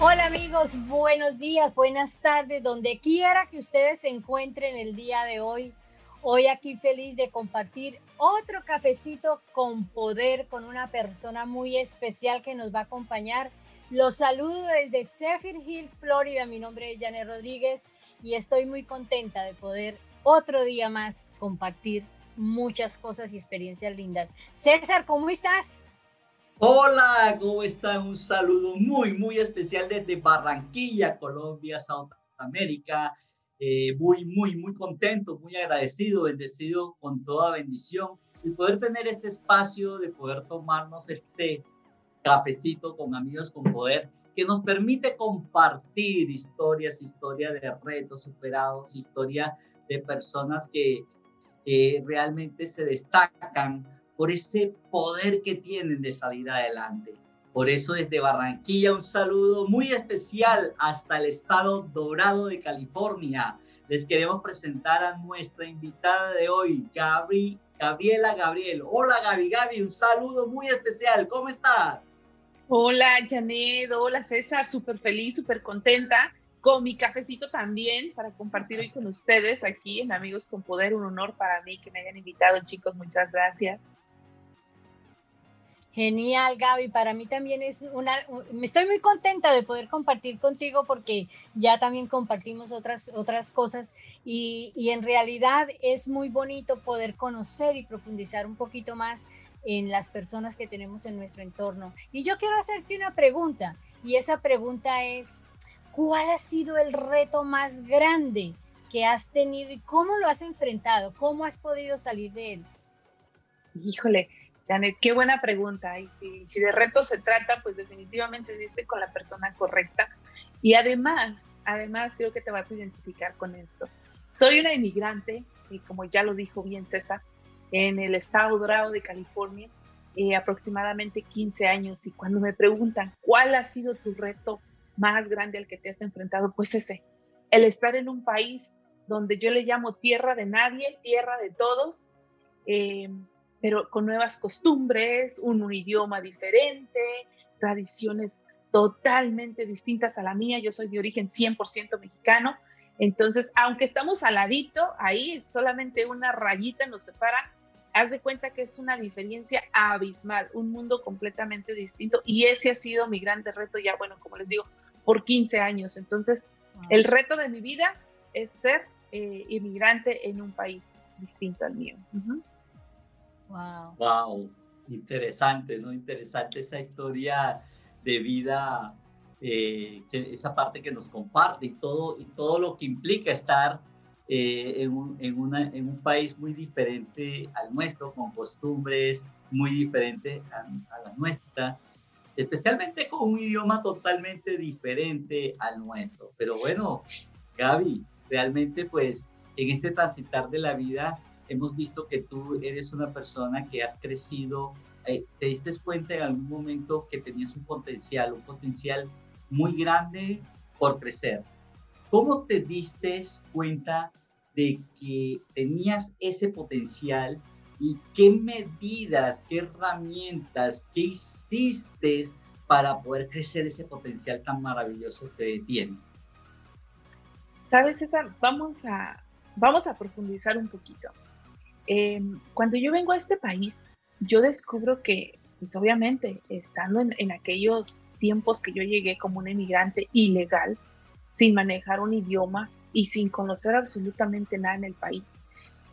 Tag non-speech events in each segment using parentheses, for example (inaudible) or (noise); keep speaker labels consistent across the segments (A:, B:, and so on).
A: Hola amigos, buenos días, buenas tardes, donde quiera que ustedes se encuentren el día de hoy. Hoy aquí feliz de compartir otro cafecito con poder con una persona muy especial que nos va a acompañar. Los saludo desde Zephyr Hills, Florida. Mi nombre es Janet Rodríguez y estoy muy contenta de poder otro día más compartir muchas cosas y experiencias lindas. César, ¿cómo estás?
B: Hola, ¿cómo están? Un saludo muy, muy especial desde Barranquilla, Colombia, Sudamérica. Eh, muy, muy, muy contento, muy agradecido, bendecido con toda bendición y poder tener este espacio de poder tomarnos este cafecito con amigos con poder que nos permite compartir historias, historia de retos superados, historia de personas que realmente se destacan por ese poder que tienen de salir adelante. Por eso desde Barranquilla un saludo muy especial hasta el estado dorado de California. Les queremos presentar a nuestra invitada de hoy, Gabri, Gabriela Gabriel. Hola Gabi, Gabi, un saludo muy especial. ¿Cómo estás?
C: Hola Janet, hola César, súper feliz, súper contenta con mi cafecito también para compartir hoy con ustedes aquí en Amigos con Poder. Un honor para mí que me hayan invitado, chicos. Muchas gracias.
A: Genial, Gaby. Para mí también es una, me estoy muy contenta de poder compartir contigo porque ya también compartimos otras, otras cosas y, y, en realidad es muy bonito poder conocer y profundizar un poquito más en las personas que tenemos en nuestro entorno. Y yo quiero hacerte una pregunta y esa pregunta es, ¿cuál ha sido el reto más grande que has tenido y cómo lo has enfrentado? ¿Cómo has podido salir de él?
C: Híjole, Janet, qué buena pregunta. Y si, si de reto se trata, pues definitivamente diste con la persona correcta. Y además, además creo que te vas a identificar con esto. Soy una inmigrante, y como ya lo dijo bien César, en el estado dorado de California, eh, aproximadamente 15 años. Y cuando me preguntan cuál ha sido tu reto más grande al que te has enfrentado, pues ese, el estar en un país donde yo le llamo tierra de nadie, tierra de todos, eh, pero con nuevas costumbres, un, idioma diferente, tradiciones totalmente distintas a la mía. Yo soy de origen 100% mexicano. Entonces, aunque estamos al ladito, ahí solamente una rayita nos separa, haz de cuenta que es una diferencia abismal, un mundo completamente distinto. Y ese ha sido mi grande reto ya, bueno, como les digo, por 15 años. Entonces, el reto de mi vida es ser eh, inmigrante en un país distinto al mío.
B: Wow. Wow, interesante, ¿no? Interesante esa historia de vida, eh, esa parte que nos comparte y todo, y todo lo que implica estar eh, en, un, en, una, en, un, país muy diferente al nuestro, con costumbres muy diferentes a, a, las nuestras, especialmente con un idioma totalmente diferente al nuestro. Pero bueno, Gaby, realmente pues en este transitar de la vida hemos visto que tú eres una persona que has crecido, eh, te diste cuenta en algún momento que tenías un potencial, un potencial muy grande por crecer. ¿Cómo te diste cuenta de que tenías ese potencial y qué medidas, qué herramientas, qué hiciste para poder crecer ese potencial tan maravilloso que tienes?
C: Sabes, César, vamos a, vamos a profundizar un poquito. Em, cuando yo vengo a este país, yo descubro que, pues obviamente, estando en, aquellos tiempos que yo llegué como un emigrante ilegal, sin manejar un idioma y sin conocer absolutamente nada en el país,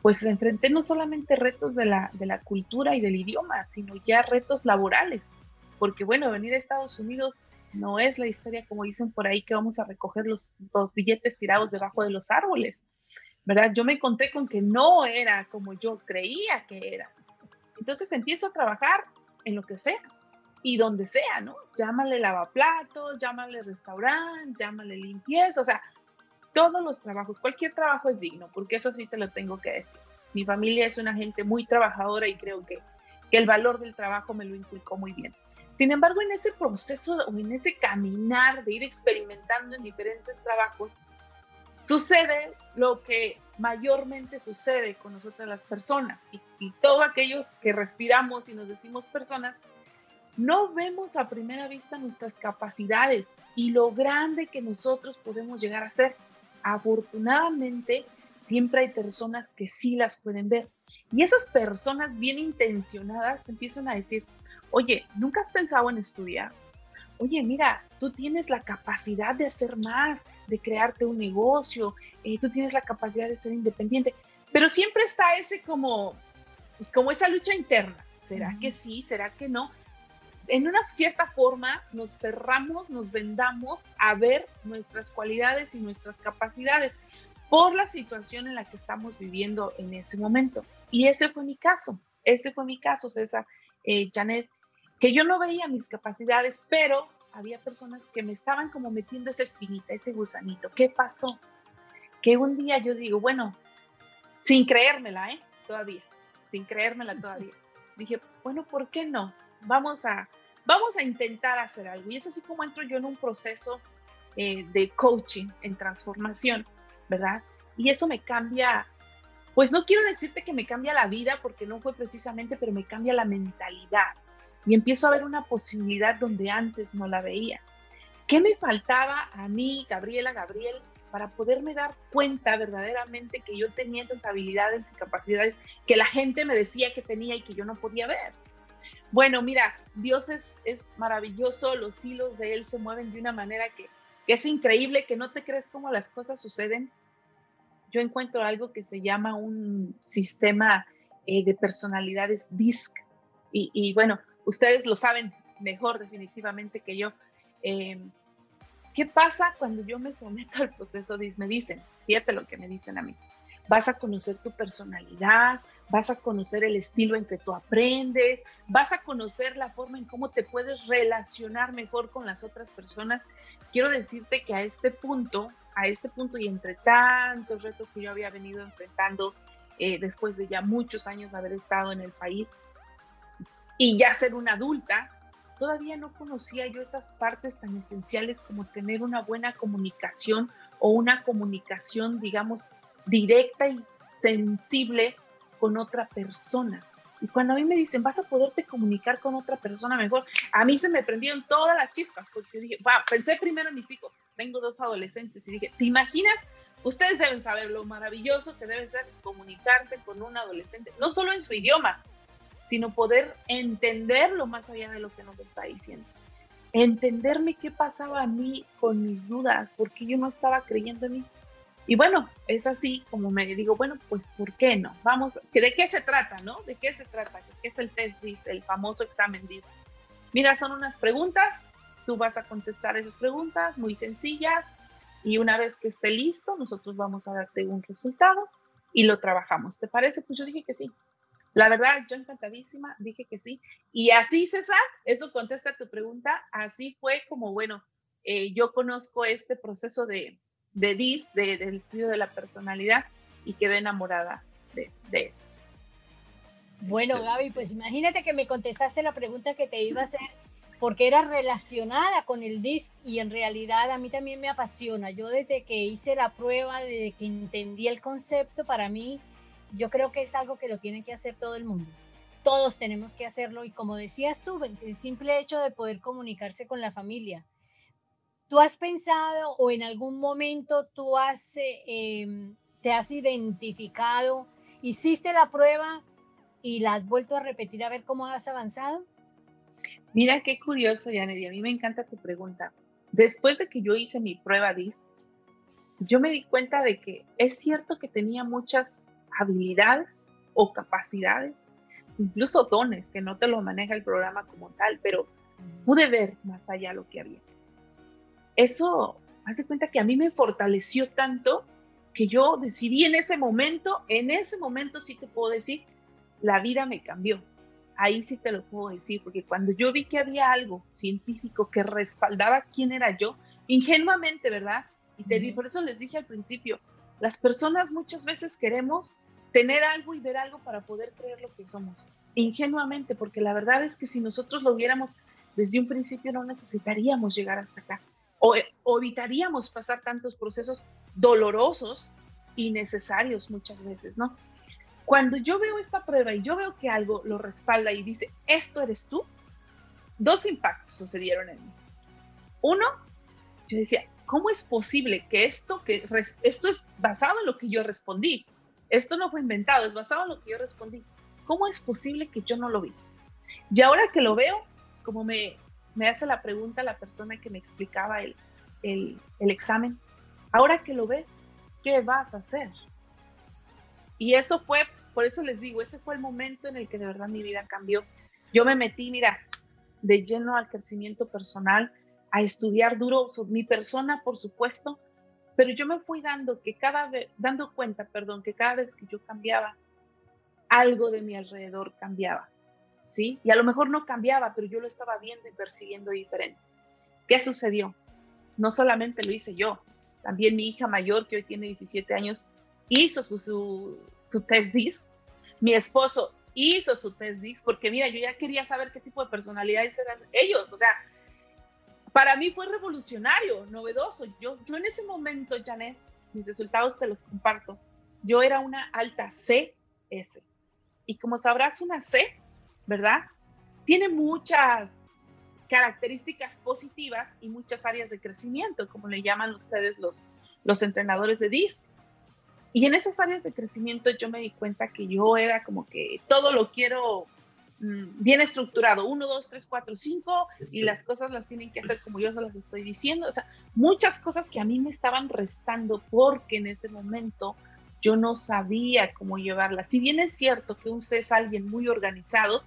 C: pues enfrenté no solamente retos de la, de la cultura y del idioma, sino ya retos laborales, porque bueno, venir a Estados Unidos no es la historia como dicen por ahí que vamos a recoger los, los billetes tirados debajo de los árboles. ¿Verdad? Yo me encontré con que no era como yo creía que era. Entonces empiezo a trabajar en lo que sea y donde sea, ¿no? Llámale lavaplatos, llámale restaurante, llámale limpieza, o sea, todos los trabajos, cualquier trabajo es digno, porque eso sí te lo tengo que decir. Mi familia es una gente muy trabajadora y creo que, que el valor del trabajo me lo inculcó muy bien. Sin embargo, en ese proceso o en ese caminar de ir experimentando en diferentes trabajos, sucede lo que mayormente sucede con nosotras las personas y, todos aquellos que respiramos y nos decimos personas, no vemos a primera vista nuestras capacidades y lo grande que nosotros podemos llegar a ser. Afortunadamente, siempre hay personas que sí las pueden ver. Y esas personas bien intencionadas te empiezan a decir, oye, ¿nunca has pensado en estudiar? Oye, mira, tú tienes la capacidad de hacer más, de crearte un negocio, eh, tú tienes la capacidad de ser independiente, pero siempre está ese como, como esa lucha interna. ¿Será que sí? ¿Será que no? En una cierta forma nos cerramos, nos vendamos a ver nuestras cualidades y nuestras capacidades por la situación en la que estamos viviendo en ese momento. Y ese fue mi caso, ese fue mi caso, César, eh, Janet, que yo no veía mis capacidades, pero había personas que me estaban como metiendo esa espinita, ese gusanito. ¿Qué pasó? Que un día yo digo, bueno, sin creérmela, ¿eh? Todavía, sin creérmela todavía. Dije, bueno, ¿por qué no? Vamos a, vamos a intentar hacer algo. Y es así como entro yo en un proceso eh, de coaching, en transformación, ¿verdad? Y eso me cambia, pues no quiero decirte que me cambia la vida, porque no fue precisamente, pero me cambia la mentalidad y empiezo a ver una posibilidad donde antes no la veía. ¿Qué me faltaba a mí, Gabriela, Gabriel, para poderme dar cuenta verdaderamente que yo tenía esas habilidades y capacidades que la gente me decía que tenía y que yo no podía ver? Bueno, mira, Dios es, es maravilloso, los hilos de Él se mueven de una manera que, es increíble, que no te crees cómo las cosas suceden. Yo encuentro algo que se llama un sistema eh, de personalidades DISC. Y, y bueno, ustedes lo saben mejor definitivamente que yo. Em, ¿Qué pasa cuando yo me someto (laughs) al proceso? Me dicen, fíjate lo que me dicen a mí. Vas a conocer tu personalidad, vas a conocer el estilo en que tú aprendes, vas a conocer la forma en cómo te puedes relacionar mejor con las otras personas. Quiero decirte que a este punto, a este punto y entre tantos retos que yo había venido enfrentando eh, después de ya muchos años haber estado en el país, y ya ser una adulta, todavía no conocía yo esas partes tan esenciales como tener una buena comunicación o una comunicación, digamos, directa y sensible con otra persona. Y cuando a mí me dicen, vas a poderte comunicar con otra persona mejor, a mí se me prendieron todas las chispas, porque dije, va, pensé primero en mis hijos, tengo dos adolescentes, y dije, ¿te imaginas? Ustedes deben saber lo maravilloso que debe ser comunicarse con un adolescente, no solo en su idioma, sino poder entenderlo más allá de lo que nos está diciendo. Entenderme qué pasaba a mí con mis dudas, porque yo no estaba creyendo en mí. Y bueno, es así como me digo, bueno, pues ¿por qué no? Vamos, ¿de qué se trata, no? ¿De qué se trata? ¿Qué es el test DIS, el famoso examen DIS? Mira, son unas preguntas, tú vas a contestar esas preguntas muy sencillas y una vez que esté listo, nosotros vamos a darte un resultado y lo trabajamos. ¿Te parece? Pues yo dije que sí. La verdad, yo encantadísima, dije que sí. Y así, César, eso contesta tu pregunta, así fue como, bueno, eh, yo conozco este proceso de, de DIS, del estudio de la personalidad, y quedé enamorada de, de
A: Bueno, Gaby, pues imagínate que me contestaste la pregunta que te iba a hacer porque era relacionada con el DIS y en realidad a mí también me apasiona. Yo desde que hice la prueba, desde que entendí el concepto, para mí yo creo que es algo que lo tiene que hacer todo el mundo. Todos tenemos que hacerlo y como decías tú, pues, el simple hecho de poder comunicarse con la familia. ¿Tú has pensado o en algún momento tú has, eh, em, te has identificado, hiciste la prueba y la has vuelto a repetir a ver cómo has avanzado?
C: Mira qué curioso, Yanedi, a mí me encanta tu pregunta. Después de que yo hice mi prueba DIS, yo me di cuenta de que es cierto que tenía muchas habilidades o capacidades, incluso dones, que no te lo maneja el programa como tal, pero pude ver más allá lo que había. Eso, hace cuenta que a mí me fortaleció tanto que yo decidí en ese momento, en ese momento sí te puedo decir, la vida me cambió. Ahí sí te lo puedo decir, porque cuando yo vi que había algo científico que respaldaba quién era yo, ingenuamente, ¿verdad? Y te, por eso les dije al principio, las personas muchas veces queremos tener algo y ver algo para poder creer lo que somos. Ingenuamente, porque la verdad es que si nosotros lo viéramos desde un principio no necesitaríamos llegar hasta acá. O, evitaríamos pasar tantos procesos dolorosos y necesarios muchas veces, ¿no? Cuando yo veo esta prueba y yo veo que algo lo respalda y dice, esto eres tú, dos impactos sucedieron en mí. Uno, yo decía, ¿cómo es posible que esto, que esto es basado en lo que yo respondí? Esto no fue inventado, es basado en lo que yo respondí. ¿Cómo es posible que yo no lo vi? Y ahora que lo veo, como me, me hace la pregunta la persona que me explicaba el, el, el examen, ahora que lo ves, ¿qué vas a hacer? Y eso fue, por eso les digo, ese fue el momento en el que de verdad mi vida cambió. Yo me metí, mira, de lleno al crecimiento personal, a estudiar duro mi persona, por supuesto, pero yo me fui dando que cada vez, dando cuenta, perdón, que cada vez que yo cambiaba, algo de mi alrededor cambiaba, ¿sí? Y a lo mejor no cambiaba, pero yo lo estaba viendo y percibiendo diferente. ¿Qué sucedió? No solamente lo hice yo, también mi hija mayor, que hoy tiene 17 años, hizo su, su, su test DIS. Mi esposo hizo su test DIS, porque mira, yo ya quería saber qué tipo de personalidades eran ellos, o sea, para mí fue revolucionario, novedoso. Yo, yo en ese momento, Janet, mis resultados te los comparto. Yo era una alta CS. Y como sabrás, una C, ¿verdad? Tiene muchas características positivas y muchas áreas de crecimiento, como le llaman ustedes los, los entrenadores de DIS. Y en esas áreas de crecimiento yo me di cuenta que yo era como que todo lo quiero bien estructurado, uno, dos, tres, cuatro, cinco, y las cosas las tienen que hacer como yo se las estoy diciendo. O sea, muchas cosas que a mí me estaban restando porque en ese momento yo no sabía cómo llevarlas. Si bien es cierto que usted es alguien muy organizado,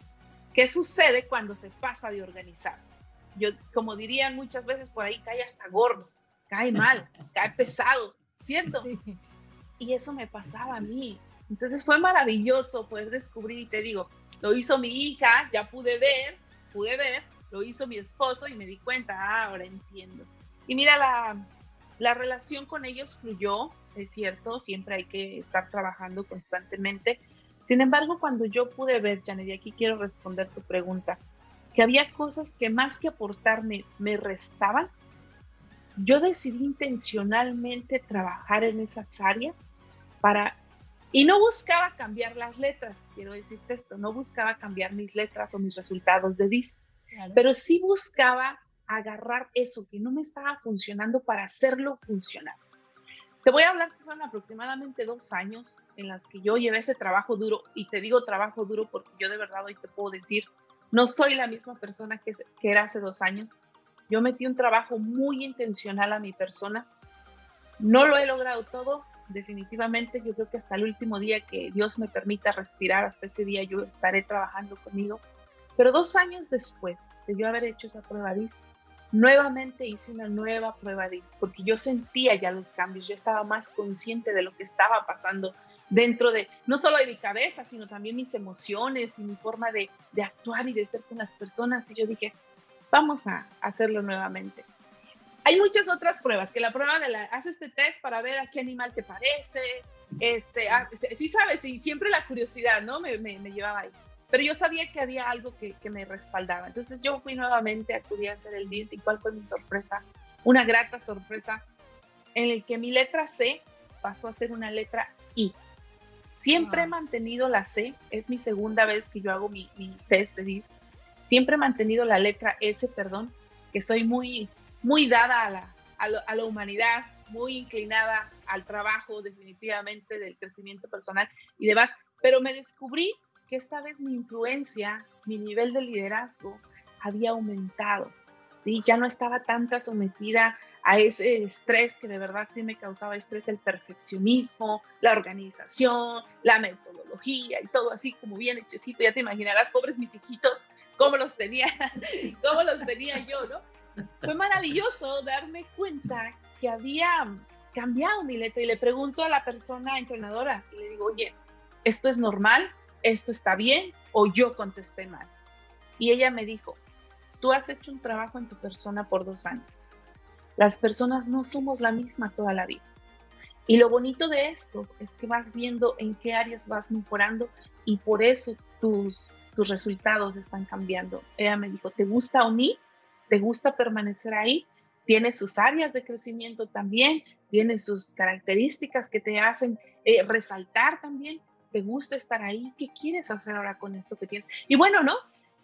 C: ¿qué sucede cuando se pasa de organizado? Yo, como dirían muchas veces por ahí, cae hasta gordo, cae mal, (laughs) cae pesado, ¿cierto? Y eso me pasaba a mí. Entonces fue maravilloso poder descubrir y te digo, lo hizo mi hija, ya pude ver, pude ver, lo hizo mi esposo y me di cuenta, ah, ahora entiendo. Y mira, la, la relación con ellos fluyó, es cierto, siempre hay que estar trabajando constantemente. Sin embargo, cuando yo pude ver, Janet, y aquí quiero responder tu pregunta, que había cosas que más que aportarme me restaban, yo decidí intencionalmente trabajar en esas áreas para y no buscaba cambiar las letras, quiero decirte esto, no buscaba cambiar mis letras o mis resultados de DIS, pero sí buscaba agarrar eso que no me estaba funcionando para hacerlo funcionar. Te voy a hablar que fueron aproximadamente dos años en las que yo llevé ese trabajo duro, y te digo trabajo duro porque yo de verdad hoy te puedo decir, no soy la misma persona que, que era hace dos años. Yo metí un trabajo muy intencional a mi persona. No lo he logrado todo, definitivamente yo creo que hasta el último día que Dios me permita respirar, hasta ese día yo estaré trabajando conmigo. Pero dos años después de yo haber hecho esa prueba DIS, nuevamente hice una nueva prueba DIS, porque yo sentía ya los cambios, yo estaba más consciente de lo que estaba pasando dentro de, no solo de mi cabeza, sino también mis emociones y mi forma de, de actuar y de ser con las personas. Y yo dije, vamos a hacerlo nuevamente. Hay muchas otras pruebas, que la prueba de la, haces este test para ver a qué animal te parece, este, ah, sí sabes, y siempre la curiosidad, ¿no? Me, me, llevaba ahí. Pero yo sabía que había algo que, que, me respaldaba. Entonces yo fui nuevamente, acudí a hacer el DIS y cuál fue mi sorpresa, una grata sorpresa, en el que mi letra C pasó a ser una letra I. Siempre he mantenido la C, es mi segunda vez que yo hago mi, mi test de DIS. Siempre he mantenido la letra S, perdón, que soy muy muy dada a la, a, la humanidad, muy inclinada al trabajo definitivamente del crecimiento personal y demás, pero me descubrí que esta vez mi influencia, mi nivel de liderazgo había aumentado, ¿sí? Ya no estaba tanta sometida a ese estrés que de verdad sí me causaba estrés, el perfeccionismo, la organización, la metodología y todo así como bien hechecito, ya te imaginarás, pobres mis hijitos, cómo los tenía, (laughs) cómo los tenía yo, ¿no? Fue maravilloso darme cuenta que había cambiado mi letra y le pregunto a la persona entrenadora y le digo, oye, ¿esto es normal? ¿Esto está bien? ¿O yo contesté mal? Y ella me dijo, tú has hecho un trabajo en tu persona por dos años. Las personas no somos la misma toda la vida. Y lo bonito de esto es que vas viendo en qué áreas vas mejorando y por eso tus, tus resultados están cambiando. Ella me dijo, ¿te gusta unir? Te gusta permanecer ahí, tiene sus áreas de crecimiento también, tiene sus características que te hacen eh, resaltar también, te gusta estar ahí, ¿qué quieres hacer ahora con esto que tienes? Y bueno, ¿no?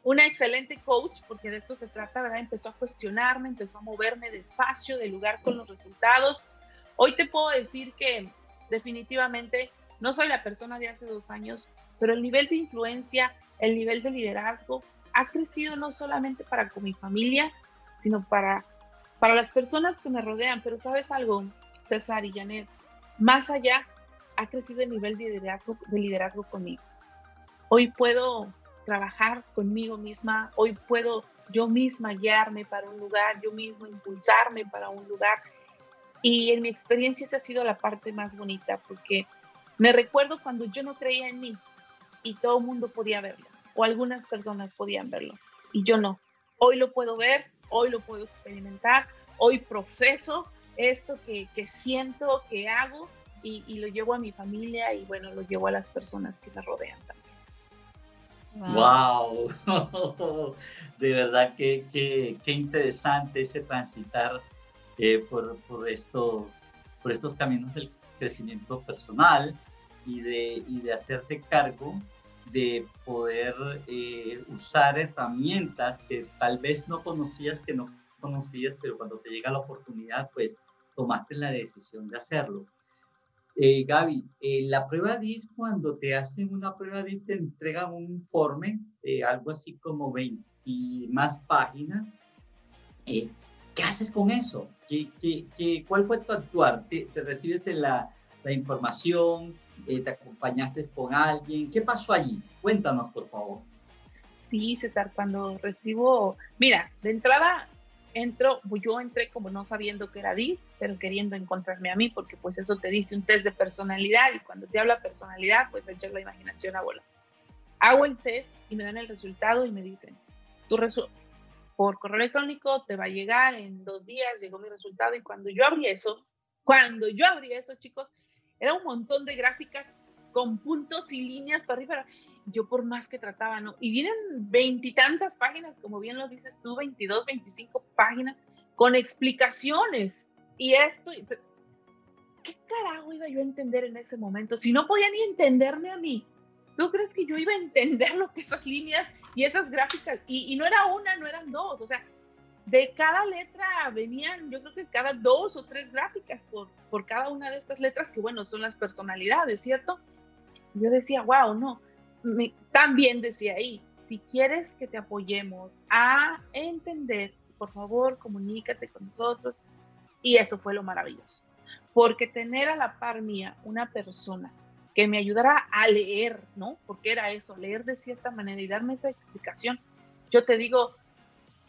C: una excelente coach, porque de esto se trata, ¿verdad? Empezó a cuestionarme, empezó a moverme despacio, de lugar con los resultados. Hoy te puedo decir que definitivamente no soy la persona de hace dos años, pero el nivel de influencia, el nivel de liderazgo ha crecido no solamente para con mi familia, sino para, para las personas que me rodean. Pero sabes algo, César y Janet, más allá ha crecido el nivel de liderazgo, de liderazgo conmigo. Hoy puedo trabajar conmigo misma, hoy puedo yo misma guiarme para un lugar, yo mismo impulsarme para un lugar. Y en mi experiencia esa ha sido la parte más bonita, porque me recuerdo cuando yo no creía en mí y todo el mundo podía verlo, o algunas personas podían verlo, y yo no. Hoy lo puedo ver, hoy lo puedo experimentar, hoy profeso esto que, que siento, que hago, y, y, lo llevo a mi familia y bueno, lo llevo a las personas que me rodean también.
B: Wow, (laughs) de verdad que, que, interesante ese transitar eh, por, por, estos, por estos caminos del crecimiento personal y de, y de hacerte cargo de poder eh, usar herramientas que tal vez no conocías, que no conocías, pero cuando te llega la oportunidad, pues tomaste la decisión de hacerlo. Eh, Gaby, eh, la prueba DIS, cuando te hacen una prueba DIS, te entregan un informe, eh, algo así como 20 y más páginas. Eh, ¿Qué haces con eso? ¿Qué, qué, qué, cuál fue tu actuar? ¿Te, recibes la, la información? ¿Te acompañaste con alguien? ¿Qué pasó allí? Cuéntanos, por favor.
C: Sí, César, cuando recibo, mira, de entrada entro, yo entré como no sabiendo que era DIS, pero queriendo encontrarme a mí, porque pues eso te dice un test de personalidad y cuando te habla personalidad, pues echas la imaginación a bola. Hago el test y me dan el resultado y me dicen, tu por correo electrónico te va a llegar en dos días, llegó mi resultado y cuando yo abrí eso, cuando yo abrí eso, chicos, era un montón de gráficas con puntos y líneas para arriba yo por más que trataba, ¿no? Y vienen veintitantas páginas, como bien lo dices tú, 22, 25 páginas con explicaciones. Y esto, ¿qué carajo iba yo a entender en ese momento? Si no podía ni entenderme a mí. ¿Tú crees que yo iba a entender lo que esas líneas y esas gráficas? Y, y no era una, no eran dos. O sea, de cada letra venían, yo creo que cada dos o tres gráficas por, por cada una de estas letras, que bueno, son las personalidades, ¿cierto? Yo decía, wow, no también decía ahí, si quieres que te apoyemos a entender, por favor, comunícate con nosotros. Y eso fue lo maravilloso. Porque tener a la par mía una persona que me ayudara a leer, ¿no? Porque era eso, leer de cierta manera y darme esa explicación. Yo te digo,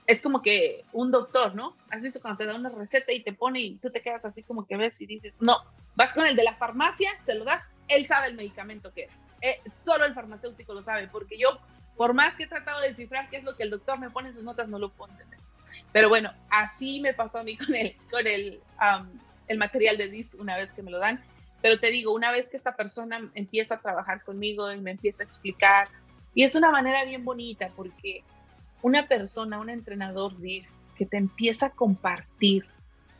C: es como que un doctor, ¿no? Has visto cuando te da una receta y te pone y tú te quedas así como que ves y dices, no, vas con el de la farmacia, se lo das, él sabe el medicamento que era. Eh, solo el farmacéutico lo sabe, porque yo, por más que he tratado de descifrar qué es lo que el doctor me pone en sus notas, no lo puedo entender. Pero bueno, así me pasó a mí con el, con el, el material de DIS una vez que me lo dan. Pero te digo, una vez que esta persona empieza a trabajar conmigo y me empieza a explicar, y es una manera bien bonita porque una persona, un entrenador DIS que te empieza a compartir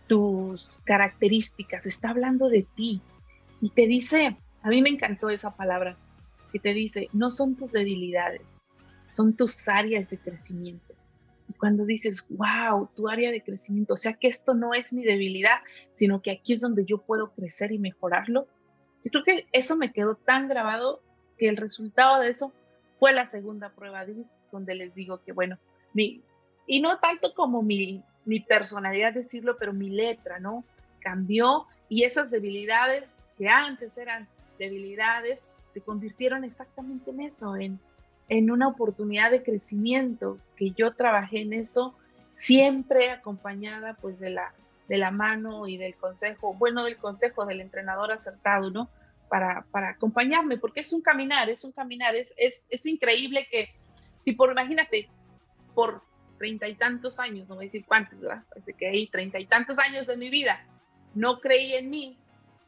C: tus características, está hablando de ti y te dice, a mí me encantó esa palabra, que te dice, no son tus debilidades, son tus áreas de crecimiento. Y cuando dices, wow, tu área de crecimiento, o sea que esto no es mi debilidad, sino que aquí es donde yo puedo crecer y mejorarlo. Yo creo que eso me quedó tan grabado que el resultado de eso fue la segunda prueba DIS, donde les digo que, bueno, mi, y no tanto como mi, mi personalidad decirlo, pero mi letra, ¿no? Cambió y esas debilidades que antes eran debilidades, se convirtieron exactamente en eso, en, en una oportunidad de crecimiento, que yo trabajé en eso siempre acompañada pues de la, de la mano y del consejo, bueno, del consejo del entrenador acertado, ¿no? Para, acompañarme, porque es un caminar, es un caminar, es, es, es increíble que, si por, imagínate, por treinta y tantos años, no voy a decir cuántos, ¿verdad? Parece que hay treinta y tantos años de mi vida, no creí en mí,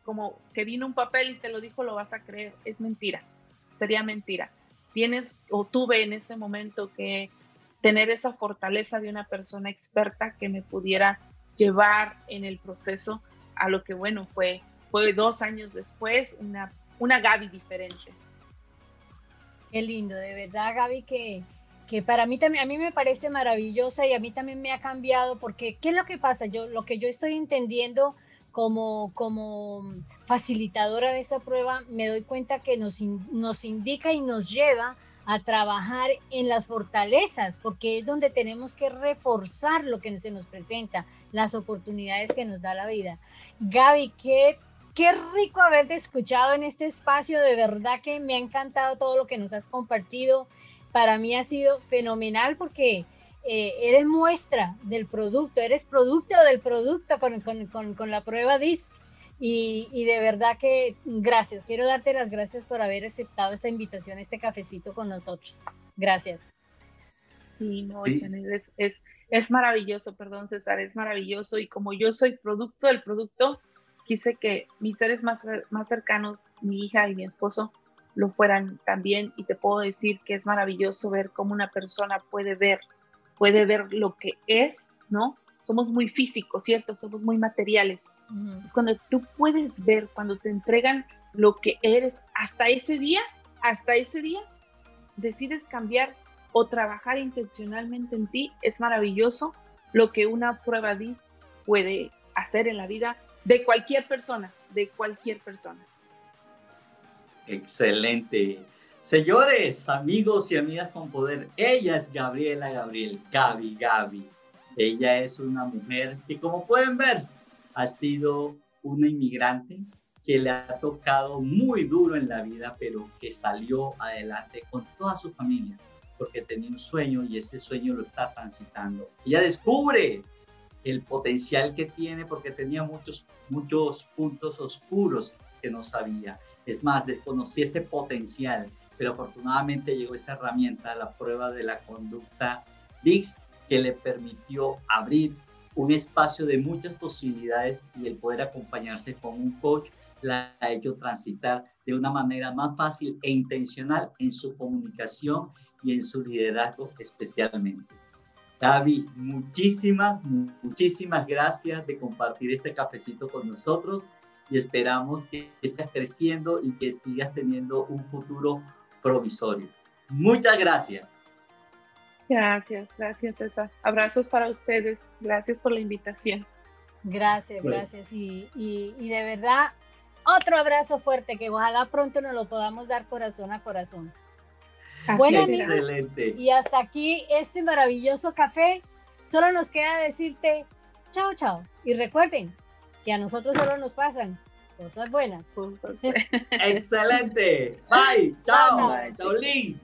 C: como que vino un papel y te lo dijo, lo vas a creer. Es mentira, sería mentira. Tienes o tuve en ese momento que tener esa fortaleza de una persona experta que me pudiera llevar en el proceso a lo que, bueno, fue, fue dos años después, una, una Gaby diferente.
A: Qué lindo, de verdad, Gaby, que que para mí también, a mí me parece maravillosa y a mí también me ha cambiado porque, ¿qué es lo que pasa? Yo, lo que yo estoy entendiendo como, como facilitadora de esa prueba, me doy cuenta que nos, nos indica y nos lleva a trabajar en las fortalezas, porque es donde tenemos que reforzar lo que se nos presenta, las oportunidades que nos da la vida. Gaby, qué, qué rico haberte escuchado en este espacio, de verdad que me ha encantado todo lo que nos has compartido para mí ha sido fenomenal porque eh, eres muestra del producto, eres producto del producto con, con, con, la prueba DISC. Y, y, de verdad que gracias, quiero darte las gracias por haber aceptado esta invitación, este cafecito con nosotros. Gracias.
C: Sí, no, Es, es, es maravilloso, perdón César, es maravilloso. Y como yo soy producto del producto, quise que mis seres más, más cercanos, mi hija y mi esposo, lo fueran también y te puedo decir que es maravilloso ver cómo una persona puede ver, puede ver lo que es, ¿no? Somos muy físicos, ¿cierto? Somos muy materiales. Es cuando tú puedes ver, cuando te entregan lo que eres hasta ese día, hasta ese día, decides cambiar o trabajar intencionalmente en ti, es maravilloso lo que una prueba DIS puede hacer en la vida de cualquier persona, de cualquier persona.
B: Excelente. Señores, amigos y amigas con poder, ella es Gabriela Gabriel, Gaby Gaby. Ella es una mujer que, como pueden ver, ha sido una inmigrante que le ha tocado muy duro en la vida, pero que salió adelante con toda su familia, porque tenía un sueño y ese sueño lo está transitando. Ella descubre el potencial que tiene porque tenía muchos, muchos puntos oscuros que no sabía. Es más, desconocí ese potencial, pero afortunadamente llegó esa herramienta, la prueba de la conducta DIX, que le permitió abrir un espacio de muchas posibilidades y el poder acompañarse con un coach la ha hecho transitar de una manera más fácil e intencional en su comunicación y en su liderazgo especialmente. Gaby, muchísimas, muchísimas gracias de compartir este cafecito con nosotros y esperamos que sigas creciendo y que sigas teniendo un futuro provisorio. Muchas gracias.
C: Gracias, gracias César. Abrazos para ustedes. Gracias por la invitación.
A: Gracias, gracias. Y, y, de verdad, otro abrazo fuerte que ojalá pronto nos lo podamos dar corazón a corazón. Bueno, amigos, y hasta aquí este maravilloso café. Solo nos queda decirte chao, chao. Y recuerden, que a nosotros solo nos pasan cosas buenas. (laughs)
B: Excelente. Bye. Chao. Chao, Lynn.